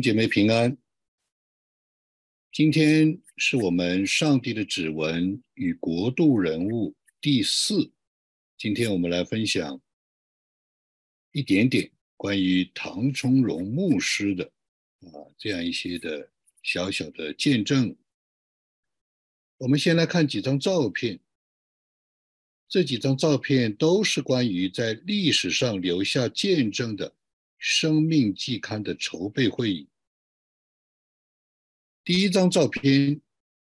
姐妹平安。今天是我们上帝的指纹与国度人物第四。今天我们来分享一点点关于唐崇荣牧师的啊这样一些的小小的见证。我们先来看几张照片。这几张照片都是关于在历史上留下见证的。生命季刊的筹备会议，第一张照片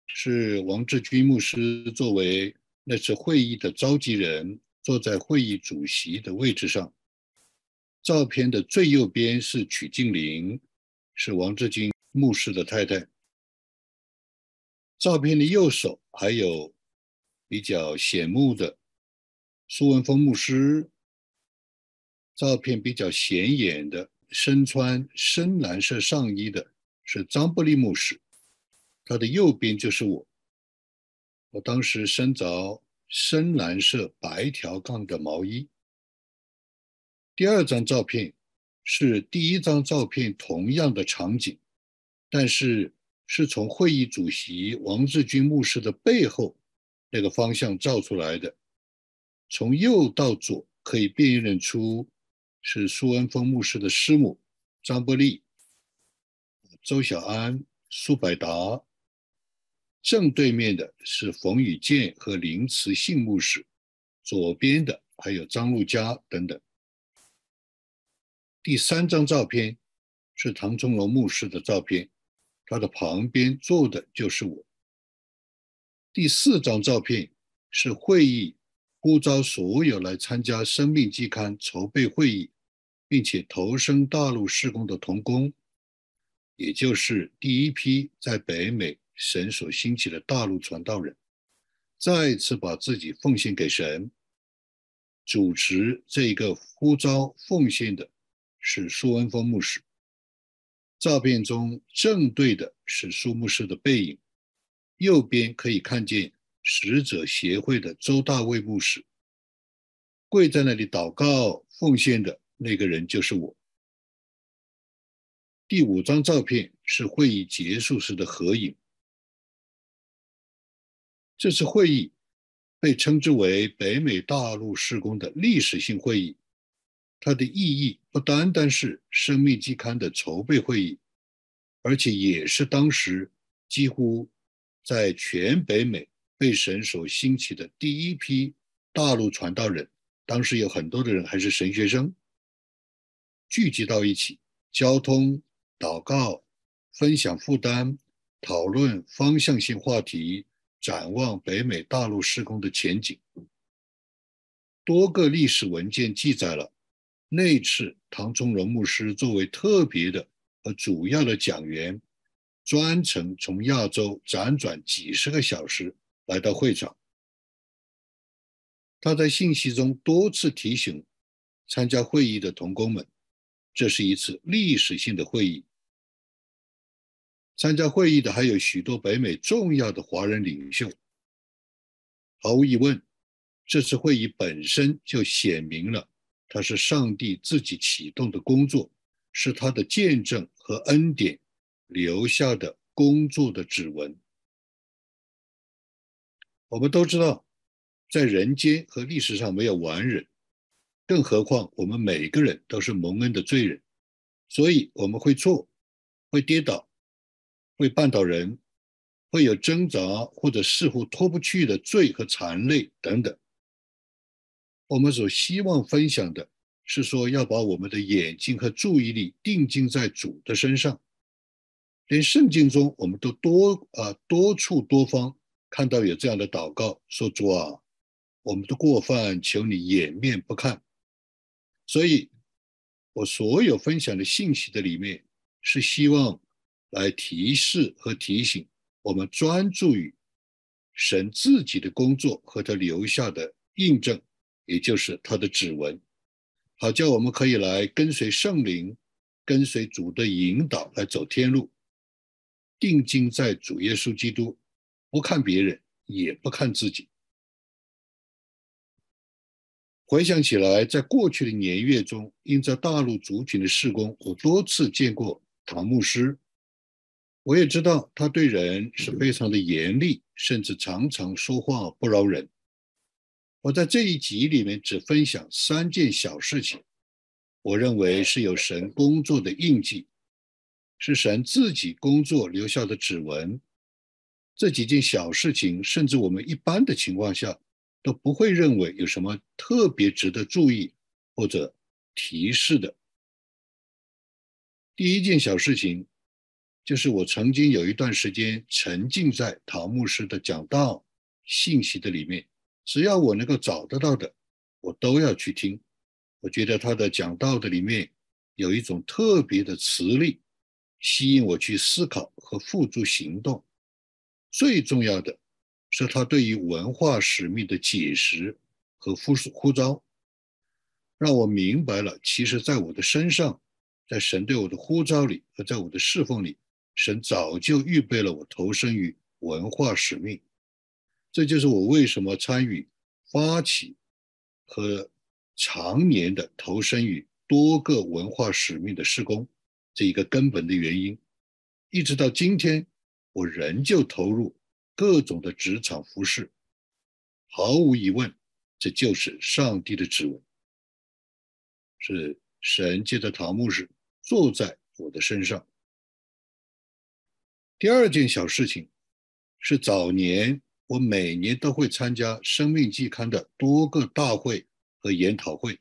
是王志军牧师作为那次会议的召集人，坐在会议主席的位置上。照片的最右边是曲静玲，是王志军牧师的太太。照片的右手还有比较显目的苏文峰牧师。照片比较显眼的，身穿深蓝色上衣的是张伯利牧师，他的右边就是我。我当时身着深蓝色白条杠的毛衣。第二张照片是第一张照片同样的场景，但是是从会议主席王志军牧师的背后那个方向照出来的，从右到左可以辨认出。是苏恩峰牧师的师母张伯利、周小安、苏百达。正对面的是冯宇健和林慈信牧师，左边的还有张路佳等等。第三张照片是唐中龙牧师的照片，他的旁边坐的就是我。第四张照片是会议呼召所有来参加《生命季刊》筹备会议。并且投身大陆施工的童工，也就是第一批在北美神所兴起的大陆传道人，再次把自己奉献给神。主持这一个呼召奉献的是苏文峰牧师。照片中正对的是苏牧师的背影，右边可以看见使者协会的周大卫牧师跪在那里祷告奉献的。那个人就是我。第五张照片是会议结束时的合影。这次会议被称之为北美大陆施工的历史性会议，它的意义不单单是《生命季刊》的筹备会议，而且也是当时几乎在全北美被神所兴起的第一批大陆传道人。当时有很多的人还是神学生。聚集到一起，交通、祷告、分享负担、讨论方向性话题、展望北美大陆施工的前景。多个历史文件记载了那次唐中荣牧师作为特别的和主要的讲员，专程从亚洲辗转几十个小时来到会场。他在信息中多次提醒参加会议的同工们。这是一次历史性的会议。参加会议的还有许多北美重要的华人领袖。毫无疑问，这次会议本身就显明了，它是上帝自己启动的工作，是他的见证和恩典留下的工作的指纹。我们都知道，在人间和历史上没有完人。更何况，我们每个人都是蒙恩的罪人，所以我们会错，会跌倒，会绊倒人，会有挣扎或者似乎脱不去的罪和残累等等。我们所希望分享的是说，要把我们的眼睛和注意力定睛在主的身上。连圣经中，我们都多啊多处多方看到有这样的祷告，说主啊，我们的过犯，求你掩面不看。所以，我所有分享的信息的里面，是希望来提示和提醒我们专注于神自己的工作和他留下的印证，也就是他的指纹，好叫我们可以来跟随圣灵，跟随主的引导来走天路，定睛在主耶稣基督，不看别人，也不看自己。回想起来，在过去的年月中，因在大陆族群的施工，我多次见过唐牧师，我也知道他对人是非常的严厉，甚至常常说话不饶人。我在这一集里面只分享三件小事情，我认为是有神工作的印记，是神自己工作留下的指纹。这几件小事情，甚至我们一般的情况下都不会认为有什么特别值得注意或者提示的。第一件小事情，就是我曾经有一段时间沉浸在陶牧师的讲道信息的里面，只要我能够找得到的，我都要去听。我觉得他的讲道的里面有一种特别的磁力，吸引我去思考和付诸行动。最重要的是他对于文化使命的解释和呼呼召，让我明白了，其实在我的身上。在神对我的呼召里和在我的侍奉里，神早就预备了我投身于文化使命。这就是我为什么参与发起和常年的投身于多个文化使命的施工这一个根本的原因。一直到今天，我仍旧投入各种的职场服饰。毫无疑问，这就是上帝的指纹，是神借着桃木时。坐在我的身上。第二件小事情是，早年我每年都会参加《生命季刊》的多个大会和研讨会，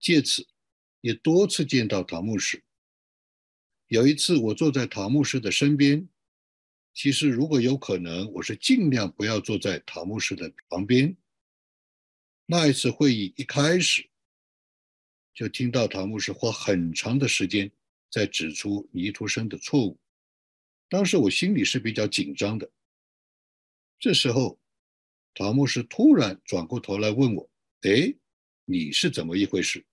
借此也多次见到唐牧师。有一次，我坐在唐牧师的身边。其实，如果有可能，我是尽量不要坐在唐牧师的旁边。那一次会议一开始。就听到唐牧师花很长的时间在指出尼图生的错误，当时我心里是比较紧张的。这时候，唐牧师突然转过头来问我：“哎，你是怎么一回事？”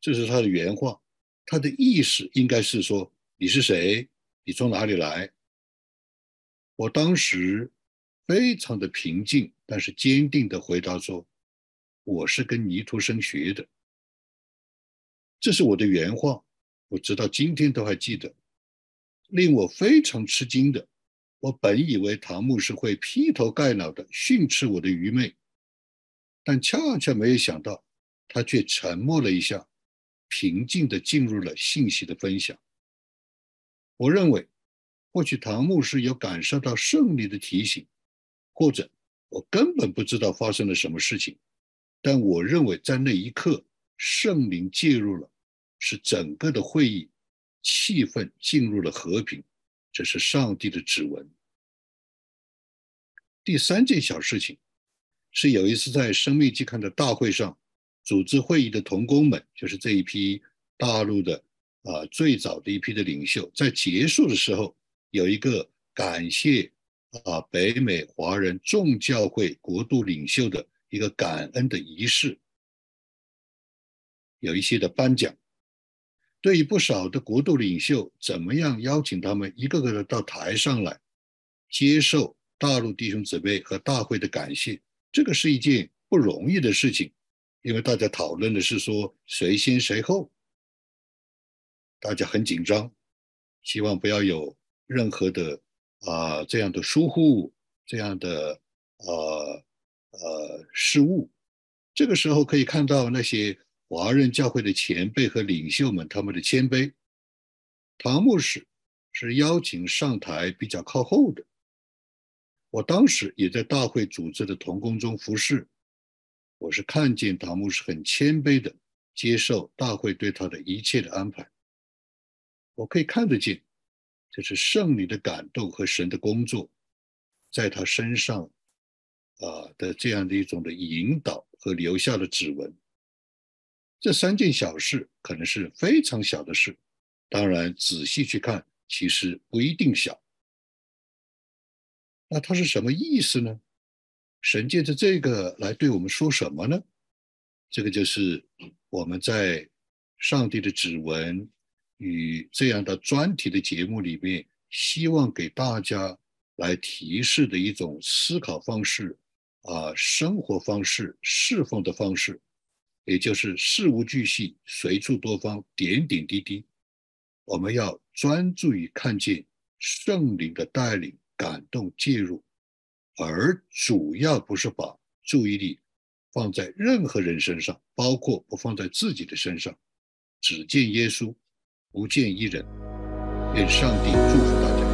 这是他的原话，他的意思应该是说：“你是谁？你从哪里来？”我当时非常的平静，但是坚定的回答说：“我是跟尼图生学的。”这是我的原话，我直到今天都还记得。令我非常吃惊的，我本以为唐牧师会劈头盖脑的训斥我的愚昧，但恰恰没有想到，他却沉默了一下，平静的进入了信息的分享。我认为，或许唐牧师有感受到胜利的提醒，或者我根本不知道发生了什么事情，但我认为在那一刻。圣灵介入了，使整个的会议气氛进入了和平，这是上帝的指纹。第三件小事情是有一次在生命期刊的大会上，组织会议的同工们，就是这一批大陆的啊最早的一批的领袖，在结束的时候有一个感谢啊北美华人众教会国度领袖的一个感恩的仪式。有一些的颁奖，对于不少的国度领袖，怎么样邀请他们一个个的到台上来接受大陆弟兄姊妹和大会的感谢，这个是一件不容易的事情，因为大家讨论的是说谁先谁后，大家很紧张，希望不要有任何的啊这样的疏忽，这样的呃呃失误。这个时候可以看到那些。华人教会的前辈和领袖们，他们的谦卑。唐牧师是邀请上台比较靠后的。我当时也在大会组织的同工中服侍，我是看见唐牧师很谦卑的接受大会对他的一切的安排。我可以看得见，这是圣灵的感动和神的工作，在他身上啊的这样的一种的引导和留下的指纹。这三件小事可能是非常小的事，当然仔细去看，其实不一定小。那它是什么意思呢？神借着这个来对我们说什么呢？这个就是我们在上帝的指纹与这样的专题的节目里面，希望给大家来提示的一种思考方式啊，生活方式，侍奉的方式。也就是事无巨细，随处多方，点点滴滴。我们要专注于看见圣灵的带领、感动、介入，而主要不是把注意力放在任何人身上，包括不放在自己的身上，只见耶稣，不见一人。愿上帝祝福大家。